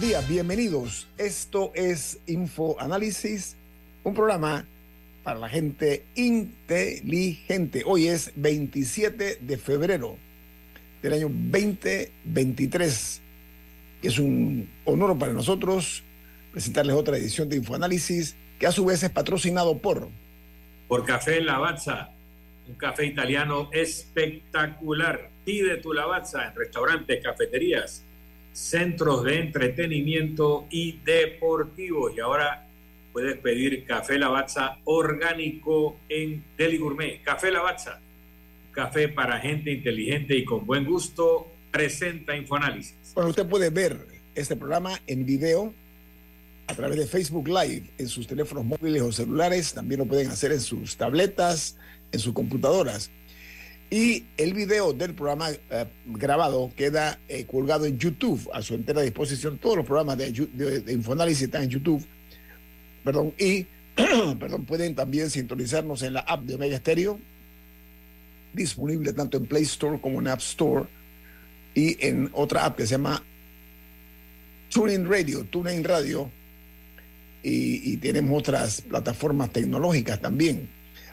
Buen bienvenidos. Esto es Info Análisis, un programa para la gente inteligente. Hoy es 27 de febrero del año 2023. Es un honor para nosotros presentarles otra edición de Infoanálisis que a su vez es patrocinado por... Por Café Lavazza, un café italiano espectacular. Pide tu Lavazza en restaurantes, cafeterías centros de entretenimiento y deportivos. Y ahora puedes pedir café Lavazza orgánico en Deli Gourmet. Café Lavazza, café para gente inteligente y con buen gusto, presenta Infoanálisis. Bueno, usted puede ver este programa en video a través de Facebook Live en sus teléfonos móviles o celulares. También lo pueden hacer en sus tabletas, en sus computadoras. Y el video del programa eh, grabado queda eh, colgado en YouTube a su entera disposición. Todos los programas de, de, Infoanálisis están en YouTube. Perdón, y perdón, pueden también sintonizarnos en la app de Omega Stereo, disponible tanto en Play Store como en App Store, y en otra app que se llama TuneIn Radio, TuneIn Radio, y, y tenemos otras plataformas tecnológicas también.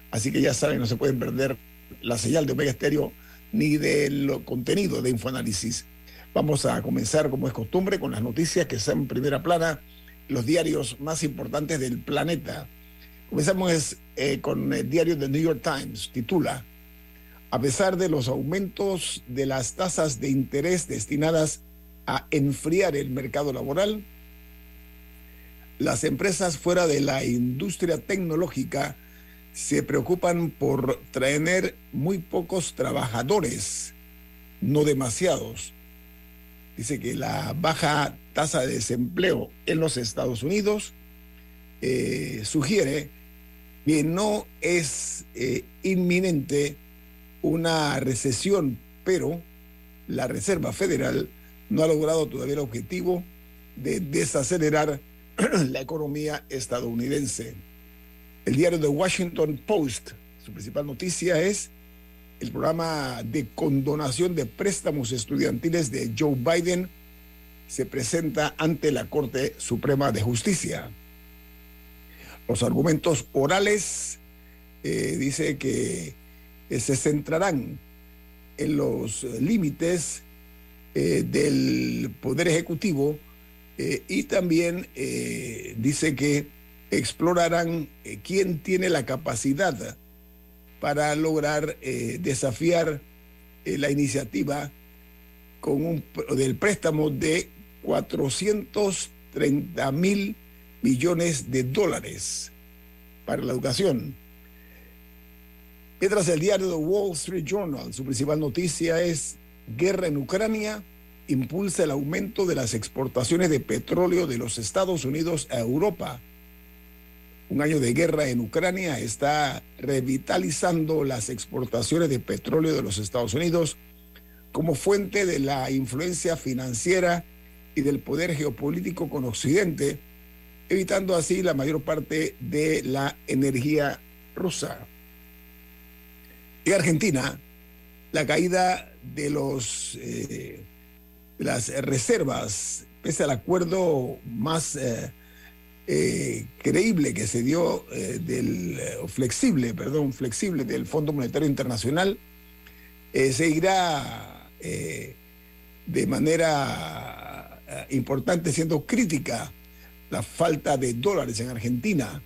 Así que ya saben, no se pueden perder la señal de Omega Estéreo ni del contenido de Infoanálisis. Vamos a comenzar, como es costumbre, con las noticias que están en primera plana, los diarios más importantes del planeta. Comenzamos eh, con el diario The New York Times, titula, a pesar de los aumentos de las tasas de interés destinadas a enfriar el mercado laboral, las empresas fuera de la industria tecnológica se preocupan por traer muy pocos trabajadores, no demasiados. Dice que la baja tasa de desempleo en los Estados Unidos eh, sugiere que no es eh, inminente una recesión, pero la Reserva Federal no ha logrado todavía el objetivo de desacelerar la economía estadounidense. El diario The Washington Post, su principal noticia es el programa de condonación de préstamos estudiantiles de Joe Biden se presenta ante la Corte Suprema de Justicia. Los argumentos orales eh, dice que eh, se centrarán en los límites eh, del Poder Ejecutivo y también dice que explorarán eh, quién tiene la capacidad para lograr eh, desafiar eh, la iniciativa con un, del préstamo de 430 mil millones de dólares para la educación. Mientras el diario The Wall Street Journal, su principal noticia es guerra en Ucrania, impulsa el aumento de las exportaciones de petróleo de los Estados Unidos a Europa un año de guerra en Ucrania está revitalizando las exportaciones de petróleo de los Estados Unidos como fuente de la influencia financiera y del poder geopolítico con Occidente, evitando así la mayor parte de la energía rusa. En Argentina, la caída de los eh, las reservas, pese al acuerdo más eh, eh, creíble que se dio eh, del eh, flexible, perdón, flexible del Fondo Monetario Internacional, seguirá de manera importante siendo crítica la falta de dólares en Argentina.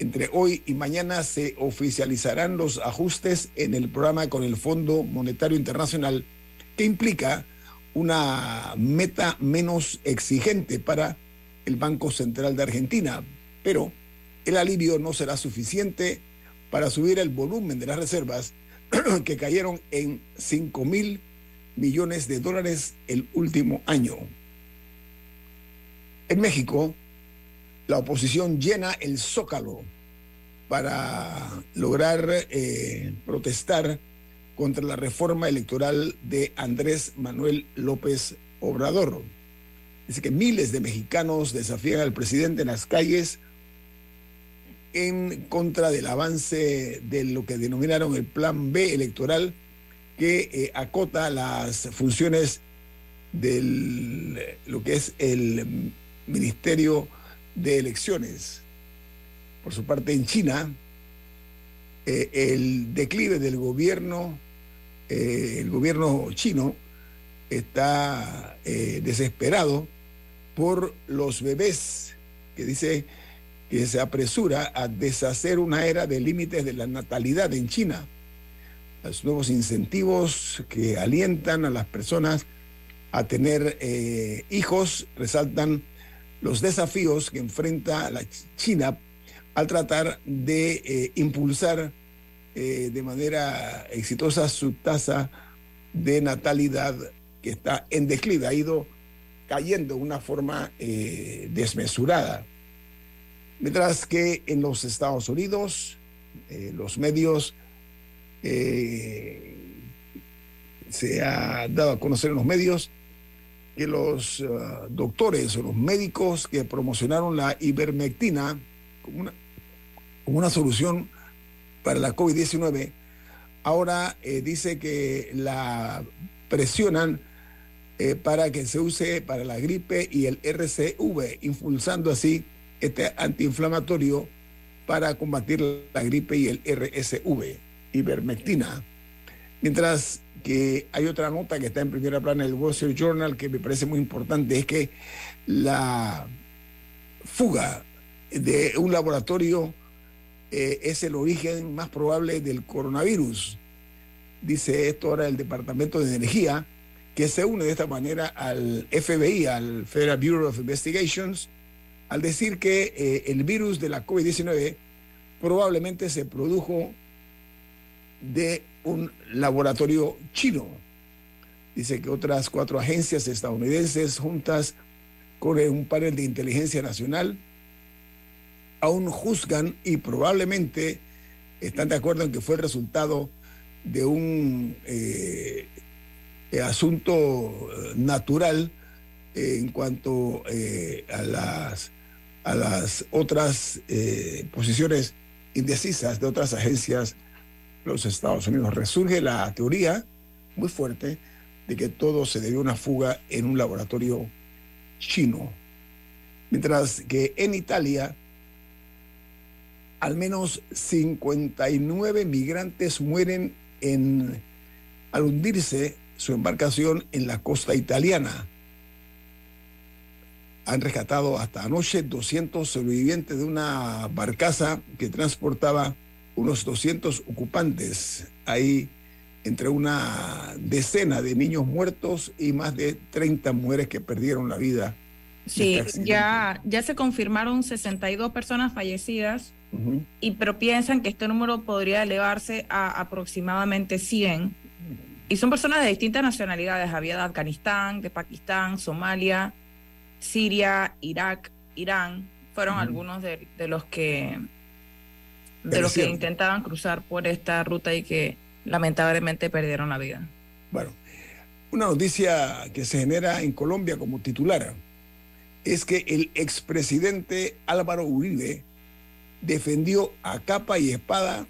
Entre hoy y mañana se oficializarán los ajustes en el programa con el Fondo Monetario Internacional, que implica una meta menos exigente para el Banco Central de Argentina. Pero el alivio no será suficiente para subir el volumen de las reservas que cayeron en 5 mil millones de dólares el último año. En México, la oposición llena el zócalo para lograr eh, protestar contra la reforma electoral de Andrés Manuel López Obrador. Dice que miles de mexicanos desafían al presidente en las calles en contra del avance de lo que denominaron el Plan B electoral, que eh, acota las funciones de lo que es el Ministerio de Elecciones. Por su parte, en China, eh, el declive del gobierno, eh, el gobierno chino está desesperado por los bebés, que dice que se apresura a deshacer una era de límites de la natalidad en China. Los nuevos incentivos que alientan a las personas a tener eh, hijos resaltan los desafíos que enfrenta la China al tratar de eh, impulsar eh, de manera exitosa su tasa de natalidad que está en declive, ha ido cayendo de una forma desmesurada. Mientras que en los Estados Unidos, eh, los medios eh, se ha dado a conocer en los medios que los uh, doctores o los médicos que promocionaron la ivermectina como una, solución para la COVID-19, ahora eh, dice que la presionan para que se use para la gripe y el RCV, impulsando así este antiinflamatorio para combatir la gripe y el RSV, ivermectina. Mientras que hay otra nota que está en primera plana del Wall Street Journal que me parece muy importante, es que la fuga de un laboratorio eh, es el origen más probable del coronavirus. Dice esto ahora el Departamento de Energía, que se une de esta manera al FBI, al Federal Bureau of Investigations, al decir que eh, el virus de la COVID-19 probablemente se produjo de un laboratorio chino. Dice que otras cuatro agencias estadounidenses juntas con un panel de inteligencia nacional aún juzgan y probablemente están de acuerdo en que fue el resultado de un eh, asunto natural en cuanto eh, a las a las otras eh, posiciones indecisas de otras agencias de los Estados Unidos. Resurge la teoría muy fuerte de que todo se debió a una fuga en un laboratorio chino. Mientras que en Italia, al menos 59 migrantes mueren en, al hundirse su embarcación en la costa italiana han rescatado hasta anoche 200 sobrevivientes de una barcaza que transportaba unos 200 ocupantes. Hay entre una decena de niños muertos y más de 30 mujeres que perdieron la vida. Sí, este ya, ya se confirmaron 62 personas fallecidas, y, pero piensan que este número podría elevarse a aproximadamente 100. Y son personas de distintas nacionalidades, había de Afganistán, de Pakistán, Somalia, Siria, Irak, Irán, fueron algunos de, los que de los que intentaban cruzar por esta ruta y que lamentablemente perdieron la vida. Bueno, una noticia que se genera en Colombia como titular es que el expresidente Álvaro Uribe defendió a capa y espada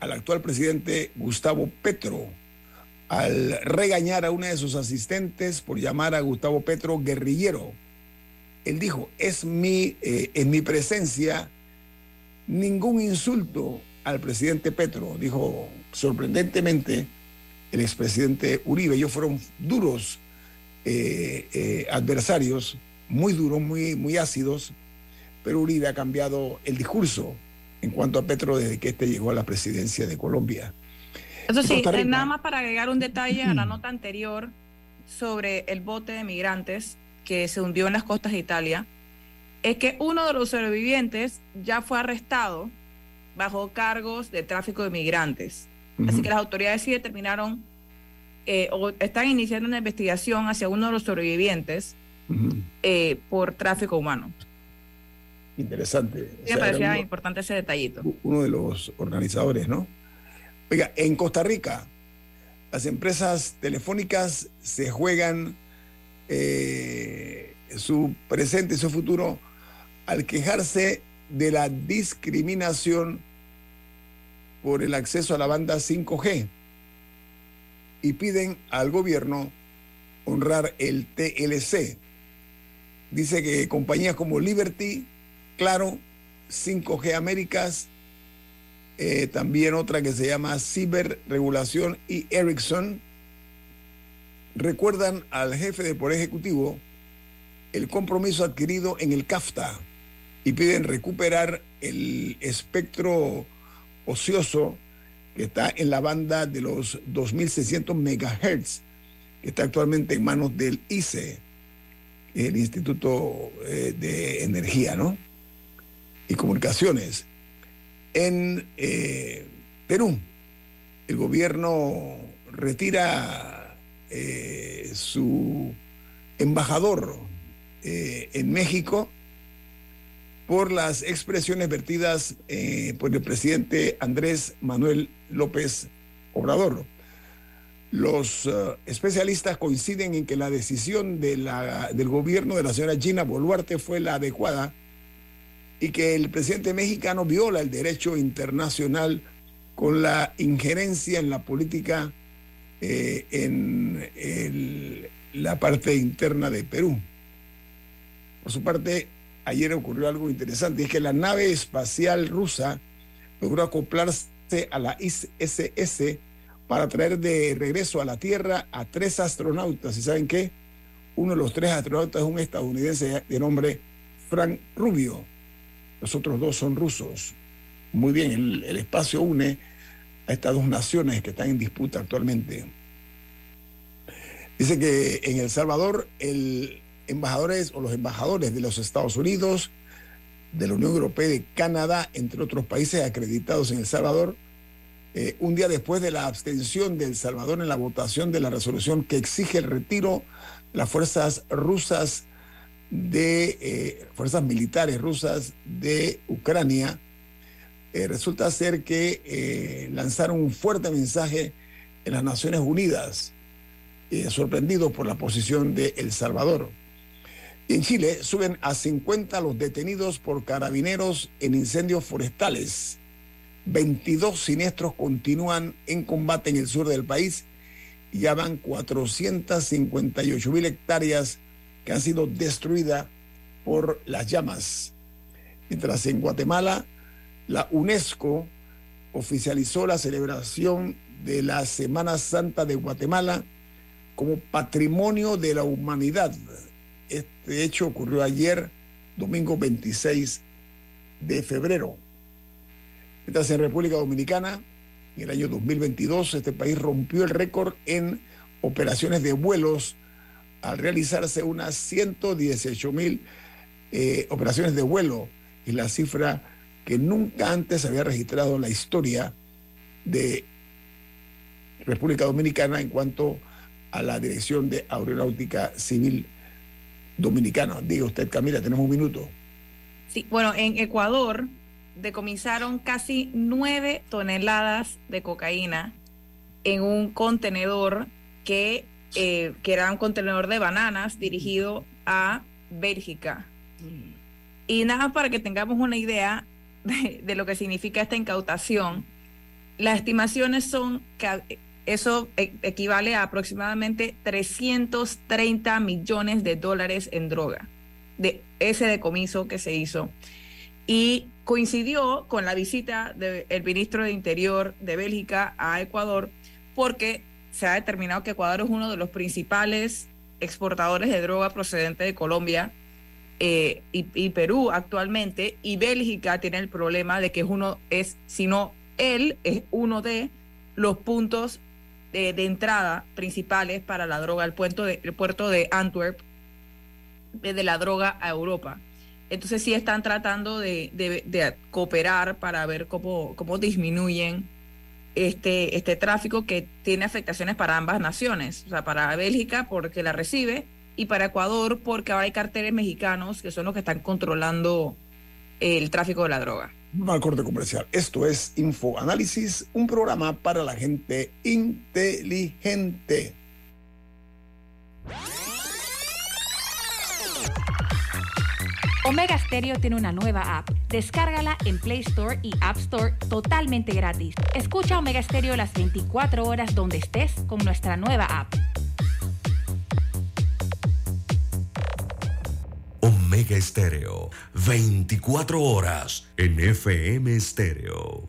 al actual presidente Gustavo Petro al regañar a una de sus asistentes por llamar a Gustavo Petro guerrillero él dijo, es mi, eh, en mi presencia ningún insulto al presidente Petro. Dijo, sorprendentemente, el expresidente Uribe. Ellos fueron duros eh, eh, adversarios, muy duros, muy, muy ácidos, pero Uribe ha cambiado el discurso. en cuanto a Petro desde que este llegó a la presidencia de Colombia. Eso sí, eh, nada más para agregar un detalle a la nota anterior sobre el bote de migrantes que se hundió en las costas de Italia, es que uno de los sobrevivientes ya fue arrestado bajo cargos de tráfico de migrantes. Así que las autoridades sí determinaron eh, o están iniciando una investigación hacia uno de los sobrevivientes eh, por tráfico humano. Interesante. me parecía importante ese detallito. Uno de los organizadores, ¿no? Oiga, en Costa Rica, las empresas telefónicas se juegan eh, su presente y su futuro al quejarse de la discriminación por el acceso a la banda 5G y piden al gobierno honrar el TLC. Dice que compañías como Liberty, Claro, 5G Américas, eh, también otra que se llama Ciberregulación y Ericsson, recuerdan al jefe del Poder Ejecutivo el compromiso adquirido en el CAFTA y piden recuperar el espectro ocioso que está en la banda de los 2.600 megahertz, que está actualmente en manos del ICE, el Instituto eh, de Energía ¿no? y Comunicaciones. En eh, Perú, el gobierno retira eh, su embajador en México por las expresiones vertidas eh, por el presidente Andrés Manuel López Obrador. Los eh, especialistas coinciden en que la decisión del gobierno de la señora Gina Boluarte fue la adecuada y que el presidente mexicano viola el derecho internacional con la injerencia en la política eh, en la parte interna de Perú. Por su parte, ayer ocurrió algo interesante, es que la nave espacial rusa logró acoplarse a la ISS para traer de regreso a la Tierra a tres astronautas. ¿Y saben qué? Uno de los tres astronautas es un estadounidense de nombre Frank Rubio. Los otros dos son rusos. Muy bien, el, espacio une a estas dos naciones que están en disputa actualmente. Dice que en El Salvador el embajadores o los embajadores de los Estados Unidos, de la Unión Europea y de Canadá, entre otros países acreditados en El Salvador, eh, un día después de la abstención de El Salvador en la votación de la resolución que exige el retiro de las fuerzas rusas de eh, fuerzas militares rusas de Ucrania, eh, resulta ser que lanzaron un fuerte mensaje en las Naciones Unidas, sorprendidos por la posición de El Salvador. En Chile suben a 50 los detenidos por carabineros en incendios forestales. 22 siniestros continúan en combate en el sur del país y ya van 458 mil hectáreas que han sido destruidas por las llamas. Mientras en Guatemala, la UNESCO oficializó la celebración de la Semana Santa de Guatemala como Patrimonio de la Humanidad este hecho ocurrió ayer, domingo 26 de febrero. Mientras en República Dominicana, en el año 2022, este país rompió el récord en operaciones de vuelos al realizarse unas 118 mil eh, operaciones de vuelo y la cifra que nunca antes había registrado en la historia de República Dominicana en cuanto a la dirección de aeronáutica civil dominicano. Diga usted, Camila, tenemos un minuto. Sí, bueno, en Ecuador decomisaron casi nueve toneladas de cocaína en un contenedor que, eh, que era un contenedor de bananas dirigido a Bélgica. Y nada para que tengamos una idea de, lo que significa esta incautación, las estimaciones son que eso e, equivale a aproximadamente 330 millones de dólares en droga, de ese decomiso que se hizo. Y coincidió con la visita del ministro de Interior de Bélgica a Ecuador, porque se ha determinado que Ecuador es uno de los principales exportadores de droga procedente de Colombia eh, y, Perú actualmente, y Bélgica tiene el problema de que es uno, es, sino él es uno de los puntos de, entrada principales para la droga, el puerto de, puerto de Antwerp, de la droga a Europa. Entonces sí están tratando de, de, cooperar para ver cómo, cómo disminuyen este, este tráfico que tiene afectaciones para ambas naciones, o sea, para Bélgica porque la recibe y para Ecuador porque hay carteles mexicanos que son los que están controlando el tráfico de la droga. Un corte comercial. Esto es Info Análisis, un programa para la gente inteligente. Omega Stereo tiene una nueva app. Descárgala en Play Store y App Store totalmente gratis. Escucha Omega Stereo las 24 horas donde estés con nuestra nueva app. Omega Estéreo, 24 horas en FM Estéreo.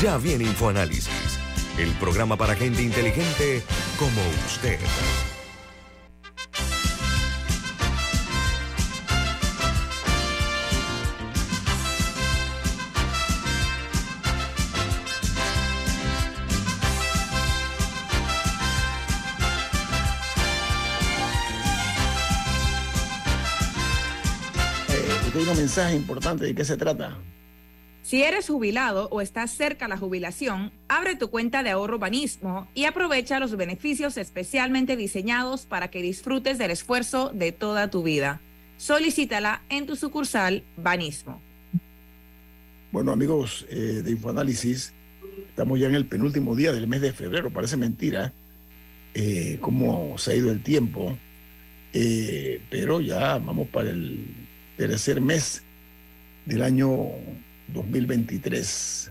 Ya viene InfoAnálisis, el programa para gente inteligente como usted. Mensaje importante. ¿De qué se trata? Si eres jubilado o estás cerca a la jubilación, abre tu cuenta de ahorro Banismo y aprovecha los beneficios especialmente diseñados para que disfrutes del esfuerzo de toda tu vida. Solicítala en tu sucursal Banismo. Bueno, amigos eh, de Infoanálisis, estamos ya en el penúltimo día del mes de febrero. Parece mentira eh, cómo se ha ido el tiempo, eh, pero ya vamos para el tercer mes del año 2023.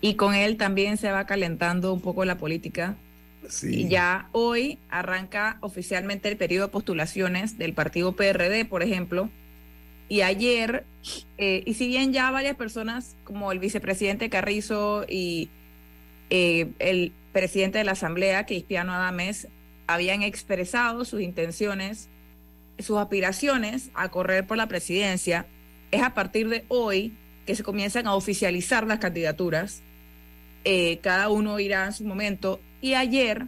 Y con él también se va calentando un poco la política. Sí. Y ya hoy arranca oficialmente el periodo de postulaciones del partido PRD, por ejemplo. Y ayer, eh, y si bien ya varias personas, como el vicepresidente Carrizo y eh, el presidente de la Asamblea, Cristiano Adames, habían expresado sus intenciones sus aspiraciones a correr por la presidencia, es a partir de hoy que se comienzan a oficializar las candidaturas. Eh, cada uno irá en su momento. Y ayer,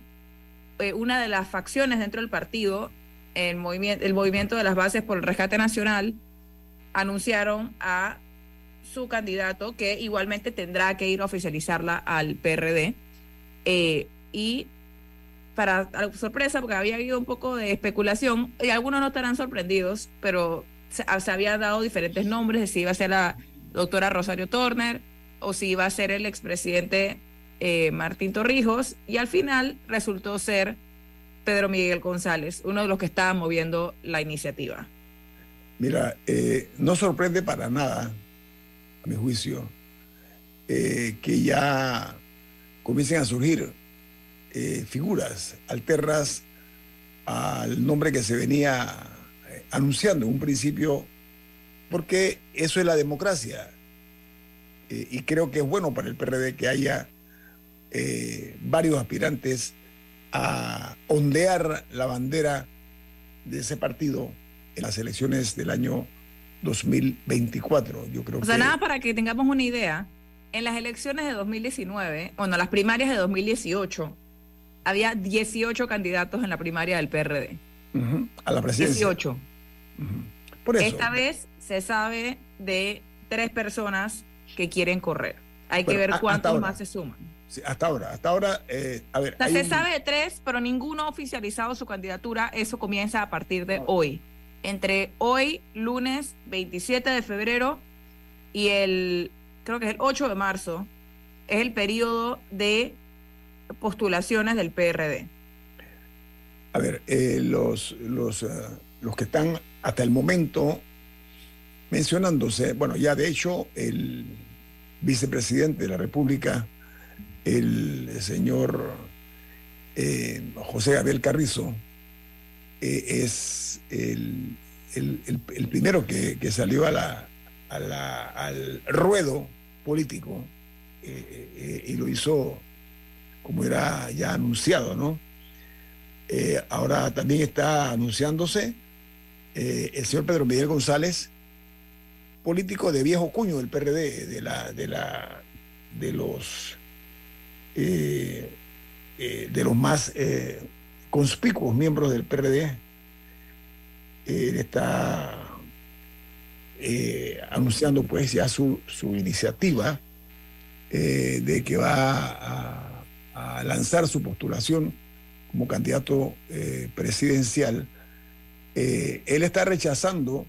eh, una de las facciones dentro del partido, el movimiento, el movimiento de las bases por el rescate nacional, anunciaron a su candidato que igualmente tendrá que ir a oficializarla al PRD. Eh, y para sorpresa, porque había habido un poco de especulación, y algunos no estarán sorprendidos, pero se, había dado diferentes nombres, de si iba a ser la doctora Rosario Turner o si iba a ser el expresidente eh, Martín Torrijos, y al final resultó ser Pedro Miguel González, uno de los que estaba moviendo la iniciativa. Mira, eh, no sorprende para nada, a mi juicio, eh, que ya comiencen a surgir eh, figuras alternas al nombre que se venía eh, anunciando en un principio, porque eso es la democracia. Eh, y creo que es bueno para el PRD que haya varios aspirantes a ondear la bandera de ese partido en las elecciones del año 2024. Yo creo o sea, nada para que tengamos una idea. En las elecciones de 2019, bueno, las primarias de 2018, había 18 candidatos en la primaria del PRD. A la presidencia. 18. Esta vez se sabe de tres personas que quieren correr. Hay que ver cuántos más se suman. hasta ahora, hasta ahora, eh, a ver. se sabe de tres, pero ninguno ha oficializado su candidatura. Eso comienza a partir de hoy. Entre hoy, lunes 27 de febrero, y el, creo que es el 8 de marzo, es el periodo de postulaciones del PRD? A ver, eh, los, los, eh, los que están hasta el momento mencionándose, bueno, ya de hecho el vicepresidente de la República, el señor eh, José Abel Carrizo, es el, el, primero que, que, salió a la, a la, al ruedo político y lo hizo como era ya anunciado, ¿no? Eh, ahora también está anunciándose eh, el señor Pedro Miguel González, político de viejo cuño del PRD, de la, de la, de los eh, de los más conspicuos miembros del PRD. Él está anunciando pues ya su, su iniciativa de que va a lanzar su postulación como candidato eh, presidencial, eh, él está rechazando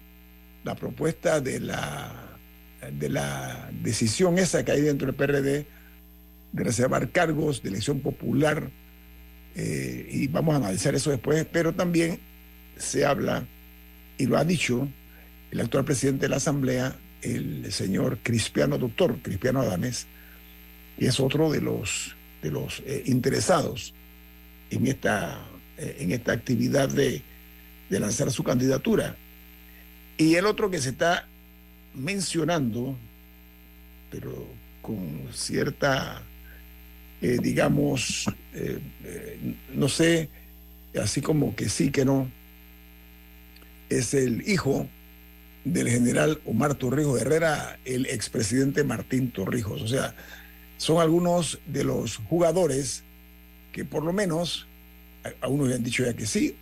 la propuesta de la, de la decisión esa que hay dentro del PRD de reservar cargos de elección popular, eh, y vamos a analizar eso después, pero también se habla, y lo ha dicho el actual presidente de la Asamblea, el señor Cristiano, doctor Cristiano Adames, y es otro de los, de los interesados en esta, eh, en esta actividad de, lanzar su candidatura. Y el otro que se está mencionando, pero con cierta, eh, digamos, eh, no sé, así como que sí, que no, es el hijo del general Omar Torrijos Herrera, el expresidente Martín Torrijos. O sea, son algunos de los jugadores que por lo menos, a, unos han dicho ya que sí,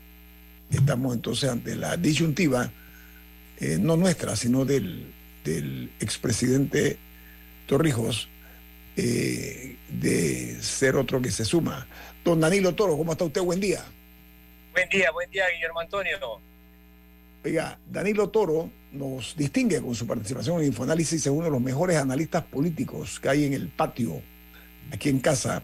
estamos entonces ante la disyuntiva, eh, no nuestra, sino del, del expresidente Torrijos, eh, de ser otro que se suma. Don Danilo Toro, ¿cómo está usted? Buen día. Buen día, buen día, Guillermo Antonio. Oiga, Danilo Toro nos distingue con su participación en Infoanálisis, es uno de los mejores analistas políticos que hay en el patio, aquí en casa.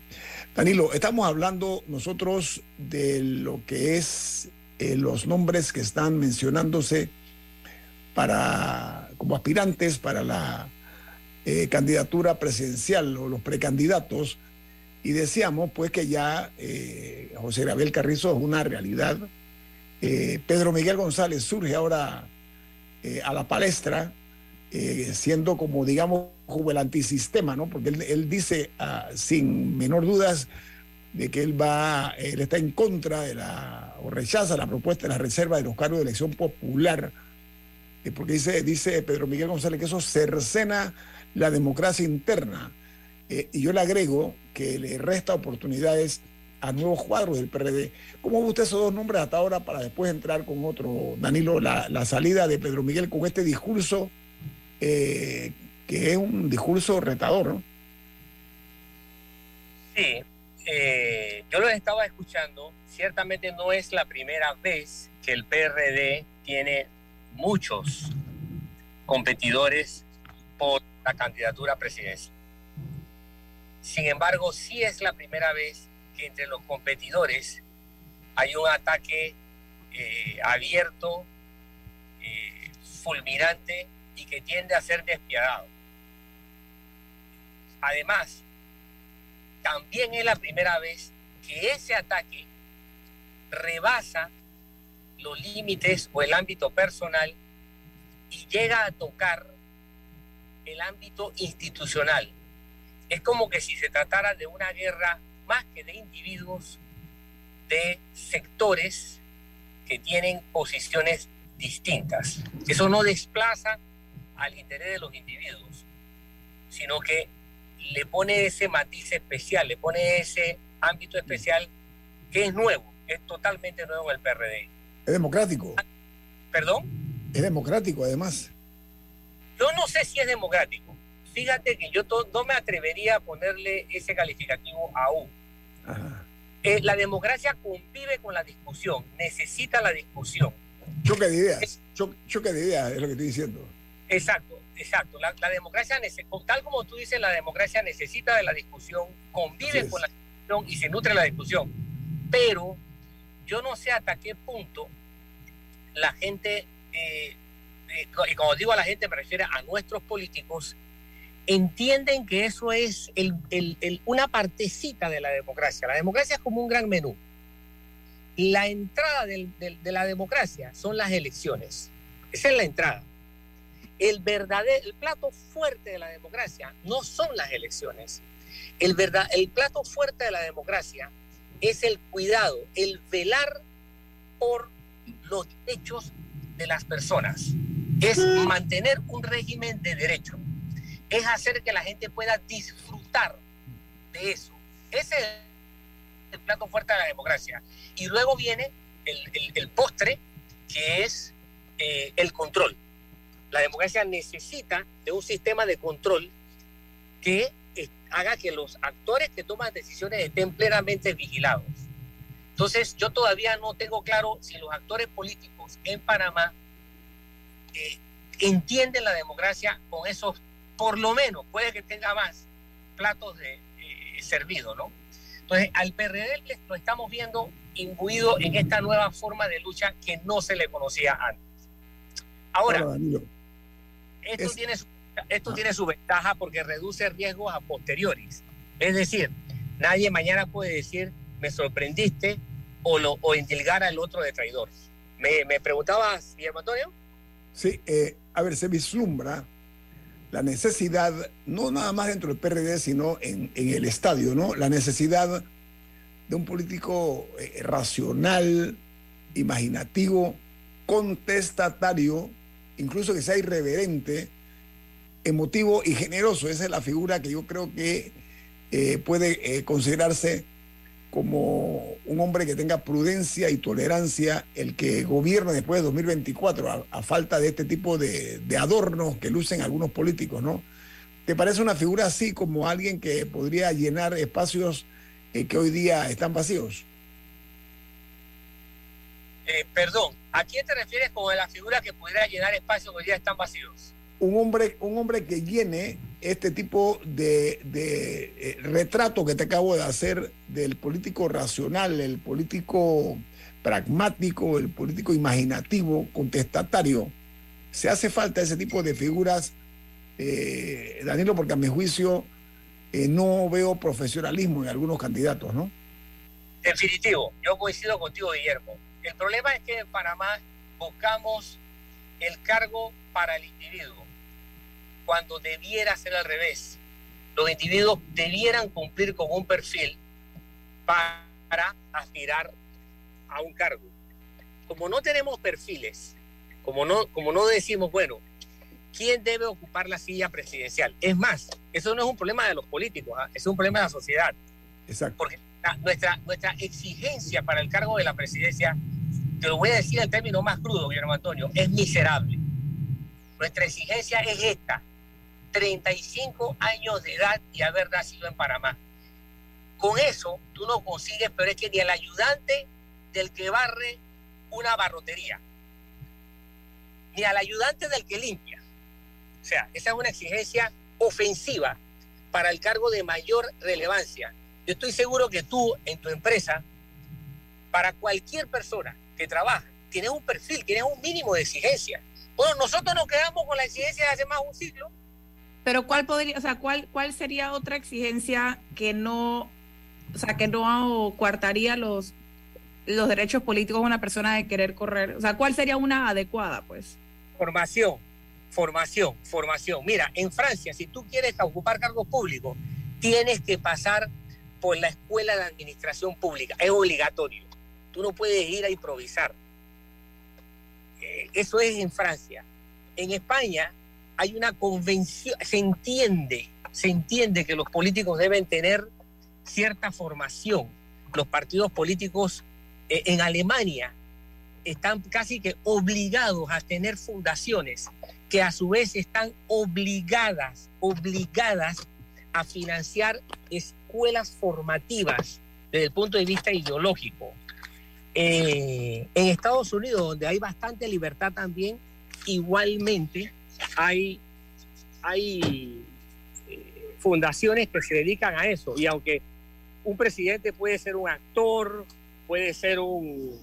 Danilo, estamos hablando nosotros de lo que es eh, los nombres que están mencionándose para como aspirantes para la eh, candidatura presidencial o los precandidatos y decíamos pues que ya eh, José Gabriel Carrizo es una realidad. Pedro Miguel González surge ahora a la palestra eh, siendo como, digamos, como el antisistema, ¿no? Porque él, dice ah, sin menor dudas de que él va, él está en contra de la, o rechaza la propuesta de la reserva de los cargos de elección popular, eh, porque dice, dice Pedro Miguel González que eso cercena la democracia interna. Eh, y yo le agrego que le resta oportunidades a nuevos cuadros del PRD. ¿Cómo ve usted esos dos nombres hasta ahora para después entrar con otro, Danilo, la, la salida de Pedro Miguel con este discurso eh, que es un discurso retador, ¿no? Sí, eh, yo lo estaba escuchando. Ciertamente no es la primera vez que el PRD tiene muchos competidores por la candidatura presidencial. Sin embargo, sí es la primera vez entre los competidores hay un ataque eh, abierto, fulminante y que tiende a ser despiadado. Además, también es la primera vez que ese ataque rebasa los límites o el ámbito personal y llega a tocar el ámbito institucional. Es como que si se tratara de una guerra más que de individuos, de sectores que tienen posiciones distintas. Eso no desplaza al interés de los individuos, sino que le pone ese matiz especial, le pone ese ámbito especial que es nuevo, es totalmente nuevo en el PRD. Es democrático. ¿Perdón? Es democrático, además. Yo no sé si es democrático. Fíjate que yo no me atrevería a ponerle ese calificativo aún. Eh, la democracia convive con la discusión, necesita la discusión. Choque de ideas, choque de ideas es lo que estoy diciendo. Exacto, exacto. La, democracia, tal como tú dices, la democracia necesita de la discusión, convive con la discusión y se nutre de la discusión. Pero yo no sé hasta qué punto la gente, eh, eh, y como digo a la gente me refiero a nuestros políticos, entienden que eso es una partecita de la democracia. La democracia es como un gran menú. La entrada de la democracia son las elecciones. Esa es la entrada el verdadero, el plato fuerte de la democracia no son las elecciones. El, verdad, el plato fuerte de la democracia es el cuidado, el velar por los derechos de las personas. Es mantener un régimen de derecho. Es hacer que la gente pueda disfrutar de eso. Ese es el plato fuerte de la democracia. Y luego viene el, postre, que es eh, el control. La democracia necesita de un sistema de control que eh, haga que los actores que toman decisiones estén plenamente vigilados. Entonces, yo todavía no tengo claro si los actores políticos en Panamá eh, entienden la democracia con esos, por lo menos, puede que tenga más platos de eh, servido, ¿no? Entonces, al PRD lo estamos viendo imbuido en esta nueva forma de lucha que no se le conocía antes. Ahora, esto, tiene, su, esto ah. tiene su ventaja porque reduce riesgos a posteriores. Es decir, nadie mañana puede decir, me sorprendiste o, lo, o indilgar al otro de traidor. ¿Me, me preguntabas, Guillermo Antonio? Sí, eh, a ver, se vislumbra la necesidad, no nada más dentro del PRD, sino en, en el estadio, ¿no? La necesidad de un político eh, racional, imaginativo, contestatario, incluso que sea irreverente, emotivo y generoso. Esa es la figura que yo creo que eh, puede considerarse como un hombre que tenga prudencia y tolerancia el que gobierne después de 2024, a, falta de este tipo de, adornos que lucen algunos políticos, ¿no? ¿Te parece una figura así como alguien que podría llenar espacios eh, que hoy día están vacíos? Eh, perdón, ¿a quién te refieres con la figura que pudiera llenar espacios que hoy día están vacíos? Un hombre, un hombre que llene este tipo de, eh, retrato que te acabo de hacer del político racional, el político pragmático, el político imaginativo, contestatario. Se hace falta ese tipo de figuras, eh, Danilo, porque a mi juicio eh, no veo profesionalismo en algunos candidatos, ¿no? Definitivo, yo coincido contigo, Guillermo. El problema es que en Panamá buscamos el cargo para el individuo cuando debiera ser al revés. Los individuos debieran cumplir con un perfil para aspirar a un cargo. Como no tenemos perfiles, como no, como no decimos, bueno, ¿quién debe ocupar la silla presidencial? Es más, eso no es un problema de los políticos, ¿ah? es un problema de la sociedad. Exacto. Porque nuestra, nuestra exigencia para el cargo de la presidencia, te lo voy a decir en términos más crudos, Guillermo Antonio, es miserable. Nuestra exigencia es esta, 35 años de edad y haber nacido en Panamá. Con eso tú no consigues, pero es que ni el ayudante del que barre una barrotería, ni al ayudante del que limpia. O sea, esa es una exigencia ofensiva para el cargo de mayor relevancia. Yo estoy seguro que tú en tu empresa, para cualquier persona que trabaja, tienes un perfil, tienes un mínimo de exigencia. Bueno, nosotros nos quedamos con la exigencia de hace más un siglo pero ¿cuál podría, o sea, cuál, cuál sería otra exigencia que no, o sea, que no coartaría los, los derechos políticos de una persona de querer correr? O sea, ¿cuál sería una adecuada, pues? Formación, formación, formación. Mira, en Francia, si tú quieres ocupar cargos públicos, tienes que pasar por la escuela de administración pública. Es obligatorio. Tú no puedes ir a improvisar. Eh, eso es en Francia. En España hay una convención, se entiende, se entiende que los políticos deben tener cierta formación. Los partidos políticos eh, en Alemania están casi que obligados a tener fundaciones que a su vez están obligadas, obligadas a financiar escuelas formativas desde el punto de vista ideológico. Eh, en Estados Unidos, donde hay bastante libertad también, igualmente hay, hay eh, fundaciones que se dedican a eso. Y aunque un presidente puede ser un actor, puede ser un...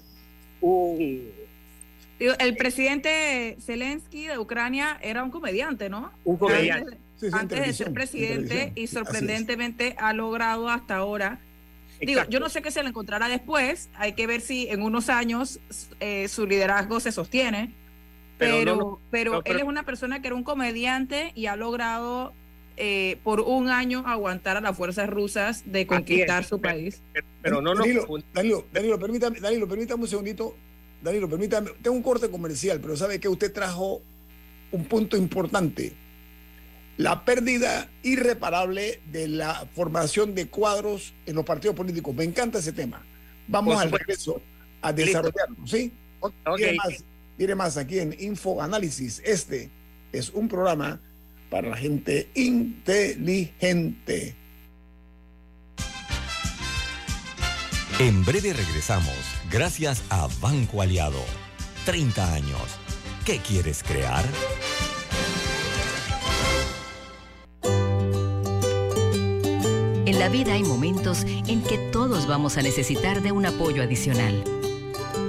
el presidente Zelensky de Ucrania era un comediante, ¿no? Un comediante. Antes, de ser presidente y sorprendentemente ha logrado hasta ahora Digo, yo no sé qué se le encontrará después, hay que ver si en unos años eh, su liderazgo se sostiene, pero, pero, él es una persona que era un comediante y ha logrado eh, por un año aguantar a las fuerzas rusas de conquistar su país. Pero, no, no. Danilo, Danilo, permítame, Danilo, permítame un segundito. Danilo, permítame. Tengo un corte comercial, pero sabe que usted trajo un punto importante. La pérdida irreparable de la formación de cuadros en los partidos políticos. Me encanta ese tema. Vamos al regreso a desarrollarlo, ¿sí? Okay. Mire más aquí en Info Análisis. Este es un programa para la gente inteligente. En breve regresamos, gracias a Banco Aliado. 30 años. ¿Qué quieres crear? En la vida hay momentos en que todos vamos a necesitar de un apoyo adicional.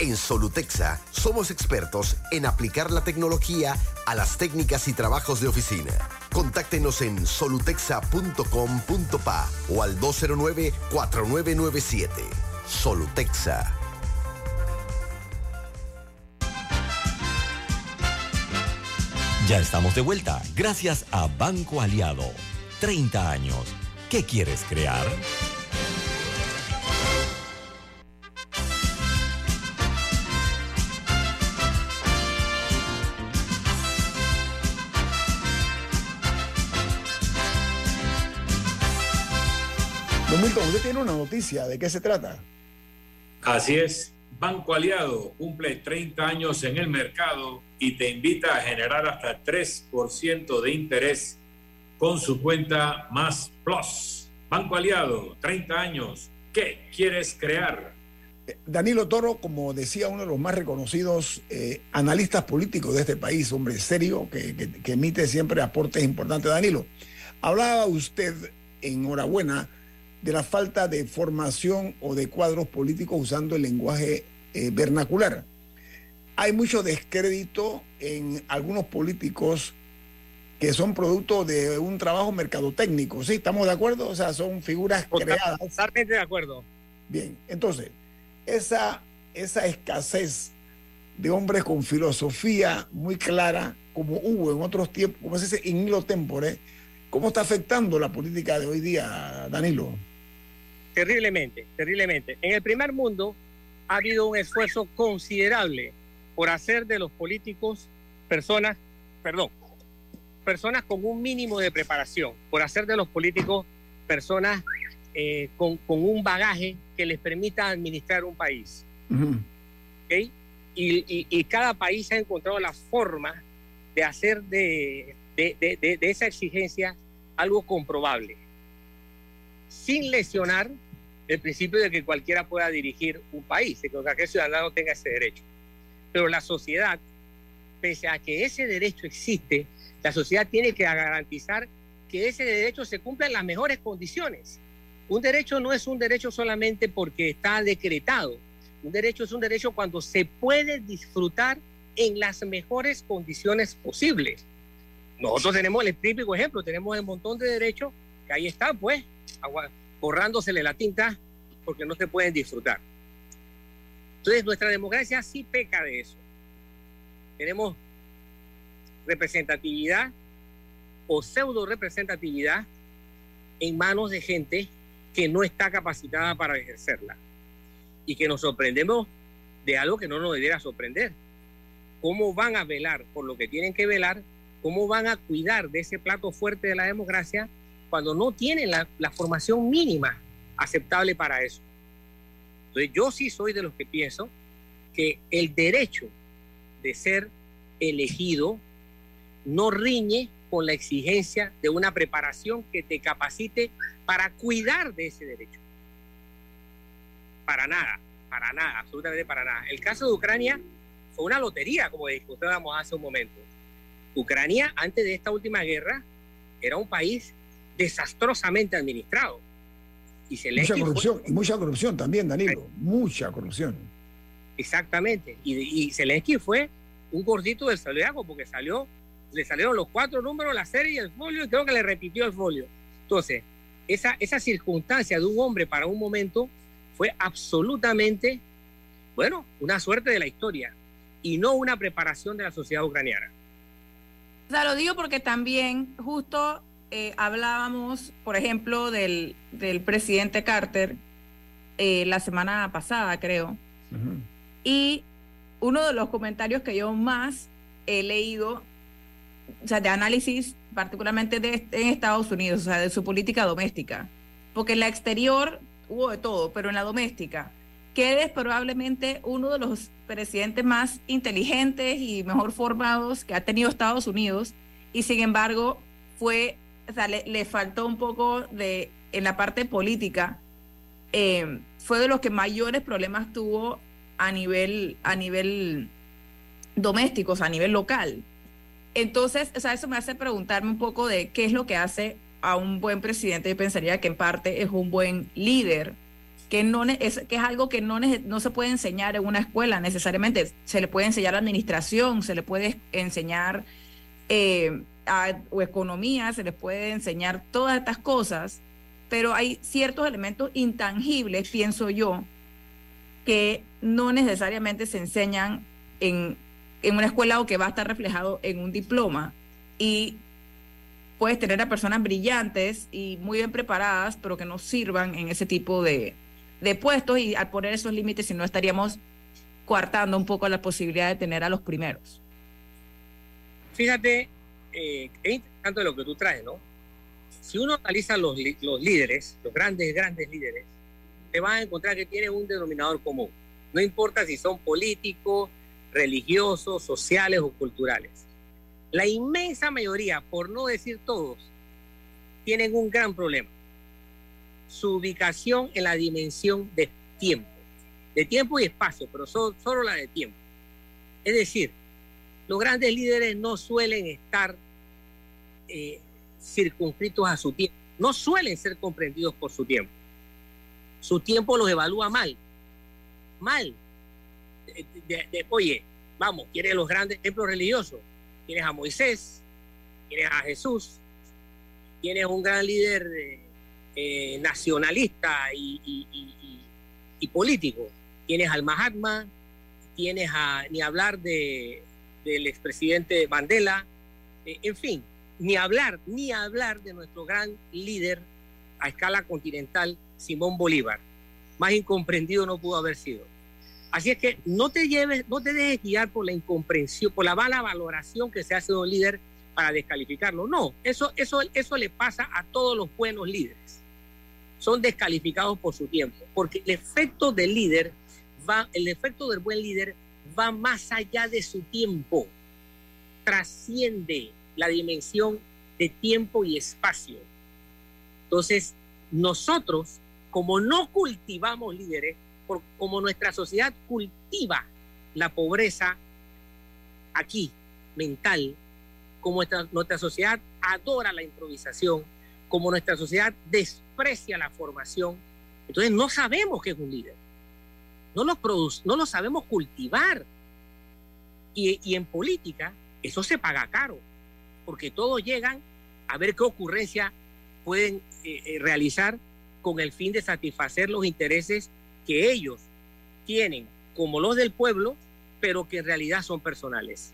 En Solutexa somos expertos en aplicar la tecnología a las técnicas y trabajos de oficina. Contáctenos en solutexa.com.pa o al 209-4997. Solutexa. Ya estamos de vuelta, gracias a Banco Aliado. 30 años. ¿Qué quieres crear? Milton, usted tiene una noticia. ¿De qué se trata? Así es. Banco Aliado cumple 30 años en el mercado y te invita a generar hasta 3% de interés con su cuenta Más Plus. Banco Aliado, 30 años. ¿Qué quieres crear? Danilo Toro, como decía uno de los más reconocidos eh, analistas políticos de este país, hombre serio, que, que emite siempre aportes importantes. Danilo, hablaba usted, enhorabuena, de la falta de formación o de cuadros políticos usando el lenguaje eh, vernacular. Hay mucho descrédito en algunos políticos que son producto de un trabajo mercadotécnico, ¿sí? ¿Estamos de acuerdo? O sea, son figuras creadas. Totalmente de acuerdo. Bien, entonces, esa, esa escasez de hombres con filosofía muy clara, como hubo en otros tiempos, como es ese in hilo tempore, ¿cómo está afectando la política de hoy día, Danilo? Terriblemente, terriblemente. En el primer mundo ha habido un esfuerzo considerable por hacer de los políticos personas, perdón, personas con un mínimo de preparación, por hacer de los políticos personas eh, con, un bagaje que les permita administrar un país. y, cada país ha encontrado la forma de hacer de, de esa exigencia algo comprobable, sin lesionar el principio de que cualquiera pueda dirigir un país, de que cualquier ciudadano tenga ese derecho. Pero la sociedad, pese a que ese derecho existe, la sociedad tiene que garantizar que ese derecho se cumpla en las mejores condiciones. Un derecho no es un derecho solamente porque está decretado. Un derecho es un derecho cuando se puede disfrutar en las mejores condiciones posibles. Nosotros tenemos el típico ejemplo, tenemos un montón de derechos que ahí están, pues, borrándosele la tinta porque no se pueden disfrutar. Entonces, nuestra democracia sí peca de eso. Tenemos representatividad o pseudo representatividad en manos de gente que no está capacitada para ejercerla y que nos sorprendemos de algo que no nos debiera sorprender. ¿Cómo van a velar por lo que tienen que velar? ¿Cómo van a cuidar de ese plato fuerte de la democracia cuando no tienen la, formación mínima aceptable para eso? Entonces yo sí soy de los que pienso que el derecho de ser elegido no riñe con la exigencia de una preparación que te capacite para cuidar de ese derecho. Para nada, para nada, absolutamente para nada. El caso de Ucrania fue una lotería, como discutíamos hace un momento. Ucrania, antes de esta última guerra, era un país desastrosamente administrado. Y mucha corrupción, y mucha corrupción también, Danilo, mucha corrupción. Exactamente. Y, y Zelensky fue un gordito del Zodiaco porque salió, le salieron los cuatro números, la serie y el folio, y creo que le repitió el folio. Entonces, esa, esa circunstancia de un hombre para un momento fue absolutamente, bueno, una suerte de la historia y no una preparación de la sociedad ucraniana. O sea, lo digo porque también justo eh, hablábamos, por ejemplo, del, del presidente Carter eh, la semana pasada, creo. Y uno de los comentarios que yo más he leído, o sea, de análisis particularmente de, en Estados Unidos, o sea, de su política doméstica, porque en la exterior hubo de todo, pero en la doméstica, que es probablemente uno de los presidentes más inteligentes y mejor formados que ha tenido Estados Unidos, y sin embargo fue, o sea, le, faltó un poco de, en la parte política, eh, fue de los que mayores problemas tuvo a nivel, a nivel doméstico, a nivel local. Entonces, o sea, eso me hace preguntarme un poco de qué es lo que hace a un buen presidente. Yo pensaría que en parte es un buen líder, que, no es, que es algo que no, no se puede enseñar en una escuela necesariamente. Se le puede enseñar administración, se le puede enseñar eh, o economía, se le puede enseñar todas estas cosas, pero hay ciertos elementos intangibles, pienso yo, que no necesariamente se enseñan en, en una escuela o que va a estar reflejado en un diploma. Y puedes tener a personas brillantes y muy bien preparadas, pero que no sirvan en ese tipo de, de puestos y al poner esos límites, si no estaríamos coartando un poco la posibilidad de tener a los primeros. Fíjate, eh, es interesante lo que tú traes, ¿no? Si uno analiza los, los líderes, los grandes, grandes líderes, te vas a encontrar que tienen un denominador común. No importa si son políticos, religiosos, sociales o culturales. La inmensa mayoría, por no decir todos, tienen un gran problema. Su ubicación en la dimensión de tiempo. De tiempo y espacio, pero solo, la de tiempo. Es decir, los grandes líderes no suelen estar eh, circunscritos a su tiempo. No suelen ser comprendidos por su tiempo su tiempo los evalúa mal. Mal. oye, vamos, ¿quieres los grandes ejemplos religiosos? Tienes a Moisés, tienes a Jesús, tienes un gran líder eh, nacionalista y, político. Tienes al Mahatma, tienes a, ni hablar de, del expresidente Mandela, eh, en fin, ni hablar, ni hablar de nuestro gran líder a escala continental, Simón Bolívar. Más incomprendido no pudo haber sido. Así es que no te lleves, no te dejes guiar por la incomprensión, por la mala valoración que se hace de un líder para descalificarlo. No, eso, eso, eso le pasa a todos los buenos líderes. Son descalificados por su tiempo, porque el efecto del líder va, el efecto del buen líder va más allá de su tiempo, trasciende la dimensión de tiempo y espacio. Entonces, nosotros, como no cultivamos líderes, como nuestra sociedad cultiva la pobreza aquí, mental, como nuestra, sociedad adora la improvisación, como nuestra sociedad desprecia la formación, entonces no sabemos qué es un líder. No lo, no lo sabemos cultivar. Y, en política eso se paga caro, porque todos llegan a ver qué ocurrencia pueden eh, eh, realizar con el fin de satisfacer los intereses que ellos tienen como los del pueblo, pero que en realidad son personales.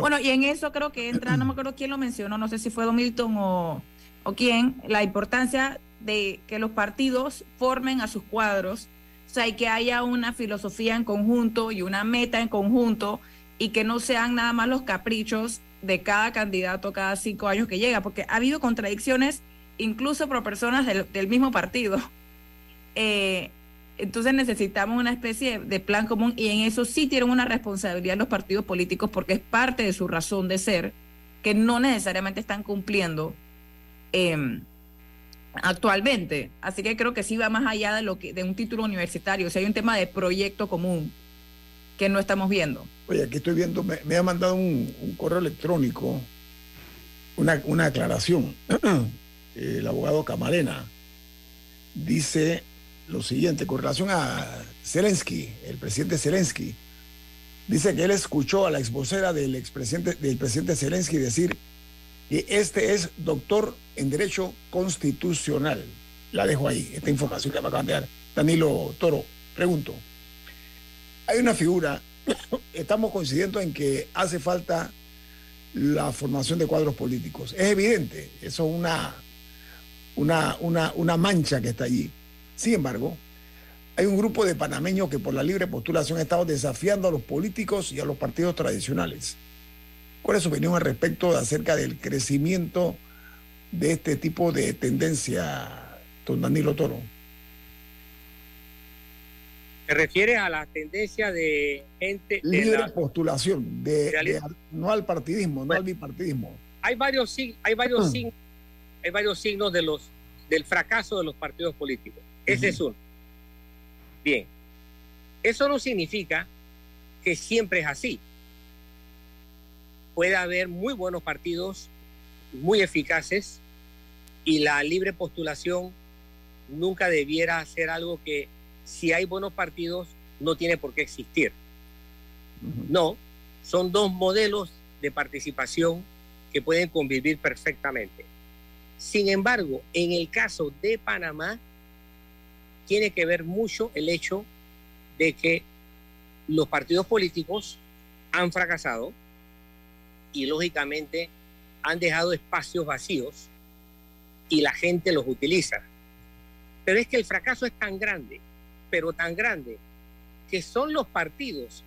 Bueno, y en eso creo que entra, no me acuerdo quién lo mencionó, no sé si fue Don Milton o o quién la importancia de que los partidos formen a sus cuadros, o sea, y que haya una filosofía en conjunto y una meta en conjunto y que no sean nada más los caprichos de cada candidato cada cinco años que llega, porque ha habido contradicciones incluso por personas del, mismo partido. Eh, entonces necesitamos una especie de, plan común y en eso sí tienen una responsabilidad los partidos políticos porque es parte de su razón de ser que no necesariamente están cumpliendo em, actualmente. Así que creo que sí va más allá de lo que de un título universitario. O sea, hay un tema de proyecto común que no estamos viendo. Oye, aquí estoy viendo, me, ha mandado un, correo electrónico, una, una aclaración. El abogado Camarena dice lo siguiente con relación a Zelensky, el presidente Zelensky. Dice que él escuchó a la exvocera del expresidente del presidente Zelensky decir que este es doctor en Derecho Constitucional. La dejo ahí, esta información que me acaban de dar. Danilo Toro, pregunto. Hay una figura, estamos coincidiendo en que hace falta la formación de cuadros políticos. Es evidente, eso es una, una, una, una mancha que está allí. Sin embargo, hay un grupo de panameños que por la libre postulación ha estado desafiando a los políticos y a los partidos tradicionales. ¿Cuál es su opinión al respecto acerca del crecimiento de este tipo de tendencia, don Danilo Toro? ¿Se refiere a la tendencia de gente... Libre postulación, de, no al partidismo, no al bipartidismo. Hay varios, hay varios, mm. signos, hay varios signos de los, del fracaso de los partidos políticos. Ese es uno. Bien, eso no significa que siempre es así puede haber muy buenos partidos, muy eficaces, y la libre postulación nunca debiera ser algo que si hay buenos partidos no tiene por qué existir. No, son dos modelos de participación que pueden convivir perfectamente. Sin embargo, en el caso de Panamá, tiene que ver mucho el hecho de que los partidos políticos han fracasado, y lógicamente han dejado espacios vacíos y la gente los utiliza. Pero es que el fracaso es tan grande, pero tan grande, que son los partidos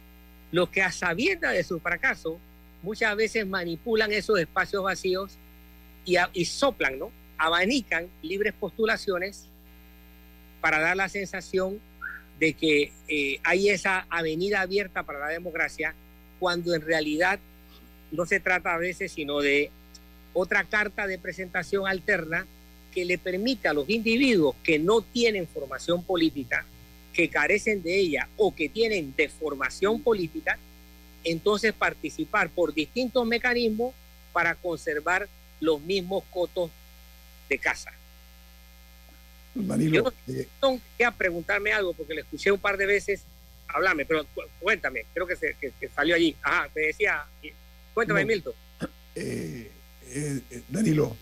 los que a sabiendas de su fracaso muchas veces manipulan esos espacios vacíos y, soplan, ¿no? Abanican libres postulaciones para dar la sensación de que eh, hay esa avenida abierta para la democracia, cuando en realidad no se trata a veces sino de otra carta de presentación alterna que le permita a los individuos que no tienen formación política, que carecen de ella o que tienen deformación política, entonces participar por distintos mecanismos para conservar los mismos cotos de casa. Danilo, Yo no, eh, preguntarme algo porque le escuché un par de veces hablarme, pero cuéntame, creo que, se, que, que salió allí. Ajá, te decía, Cuéntame, Milton. Eh, eh, Danilo,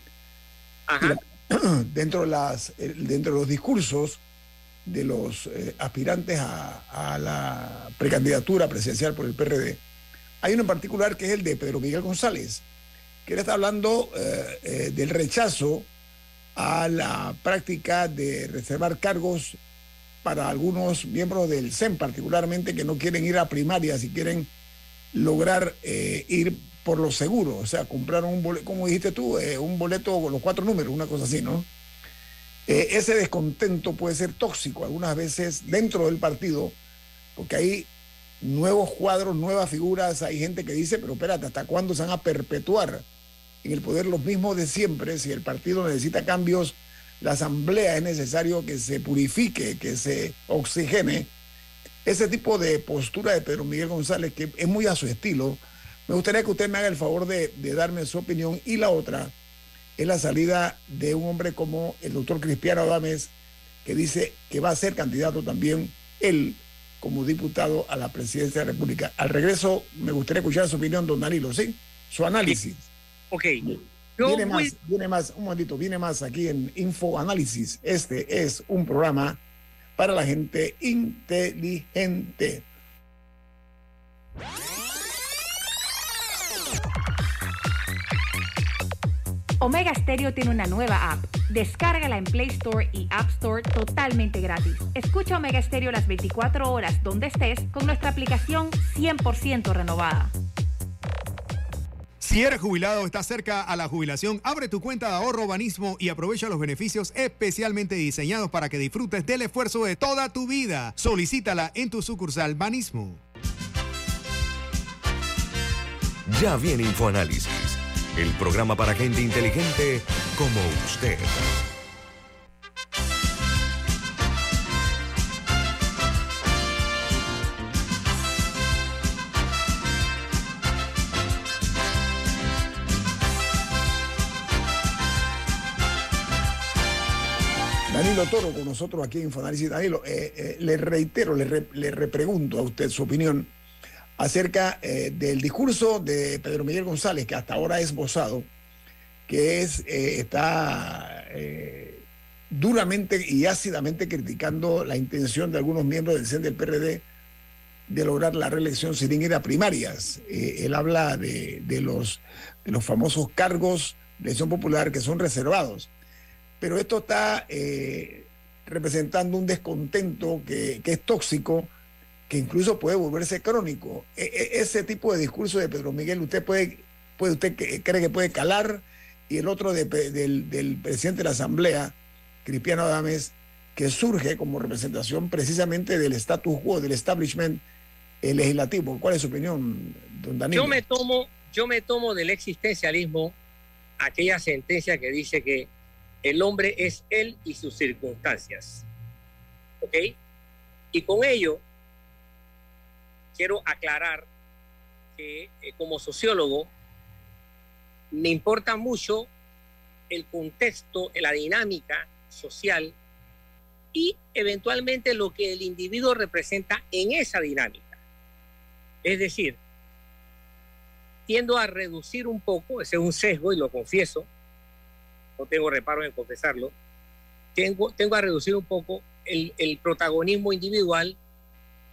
dentro, de las, dentro de los discursos de los eh, aspirantes a, la precandidatura presidencial por el PRD, hay uno en particular que es el de Pedro Miguel González, que él está hablando del rechazo a la práctica de reservar cargos para algunos miembros del CEN, particularmente que no quieren ir a primaria, si quieren lograr eh, ir por lo seguro, o sea, comprar un boleto, como dijiste tú, eh, un boleto con los cuatro números, una cosa así, ¿no? Eh, ese descontento puede ser tóxico algunas veces dentro del partido, porque hay nuevos cuadros, nuevas figuras, hay gente que dice, pero espérate, ¿hasta cuándo se van a perpetuar en el poder los mismos de siempre? Si el partido necesita cambios, la asamblea es necesario que se purifique, que se oxigene ese tipo de postura de Pedro Miguel González, que es muy a su estilo, me gustaría que usted me haga el favor de, darme su opinión. Y la otra es la salida de un hombre como el doctor Cristiano Adames, que dice que va a ser candidato también él como diputado a la presidencia de la República. Al regreso, me gustaría escuchar su opinión, don Danilo, ¿sí? Su análisis. Ok. viene más, viene más, un momentito, viene más aquí en Info Análisis. Este es un programa para la gente inteligente. Omega Stereo tiene una nueva app. Descárgala en Play Store y App Store totalmente gratis. Escucha Omega Stereo las 24 horas donde estés con nuestra aplicación 100% renovada. Si eres jubilado o estás cerca a la jubilación, abre tu cuenta de ahorro Banismo y aprovecha los beneficios especialmente diseñados para que disfrutes del esfuerzo de toda tu vida. Solicítala en tu sucursal Banismo. Ya viene InfoAnálisis, el programa para gente inteligente como usted. Danilo Toro con nosotros aquí en Infoanálisis. Danilo, eh, eh, le reitero, le, le repregunto a usted su opinión acerca eh, del discurso de Pedro Miguel González, que hasta ahora ha esbozado, que es, eh, está eh, duramente y ácidamente criticando la intención de algunos miembros del CEN del PRD de lograr la reelección sin ir a primarias. Eh, él habla de, los, de los famosos cargos de elección popular que son reservados pero esto está representando un descontento que es tóxico, incluso puede volverse crónico. E- e- ese tipo de discurso de Pedro Miguel, usted puede, puede usted cree que puede calar, y el otro de del presidente de la Asamblea, Cristiano Adames, que surge como representación precisamente del status quo, del establishment eh, legislativo. ¿Cuál es su opinión, don Danilo? Yo me tomo, yo me tomo del existencialismo aquella sentencia que dice que el hombre es él y sus circunstancias. ¿Ok? Y con ello quiero aclarar que eh, como sociólogo me importa mucho el contexto, la dinámica social y eventualmente lo que el individuo representa en esa dinámica. Es decir, tiendo a reducir un poco, ese es un sesgo y lo confieso, no tengo reparo en confesarlo, tengo, tengo a reducir un poco el, el protagonismo individual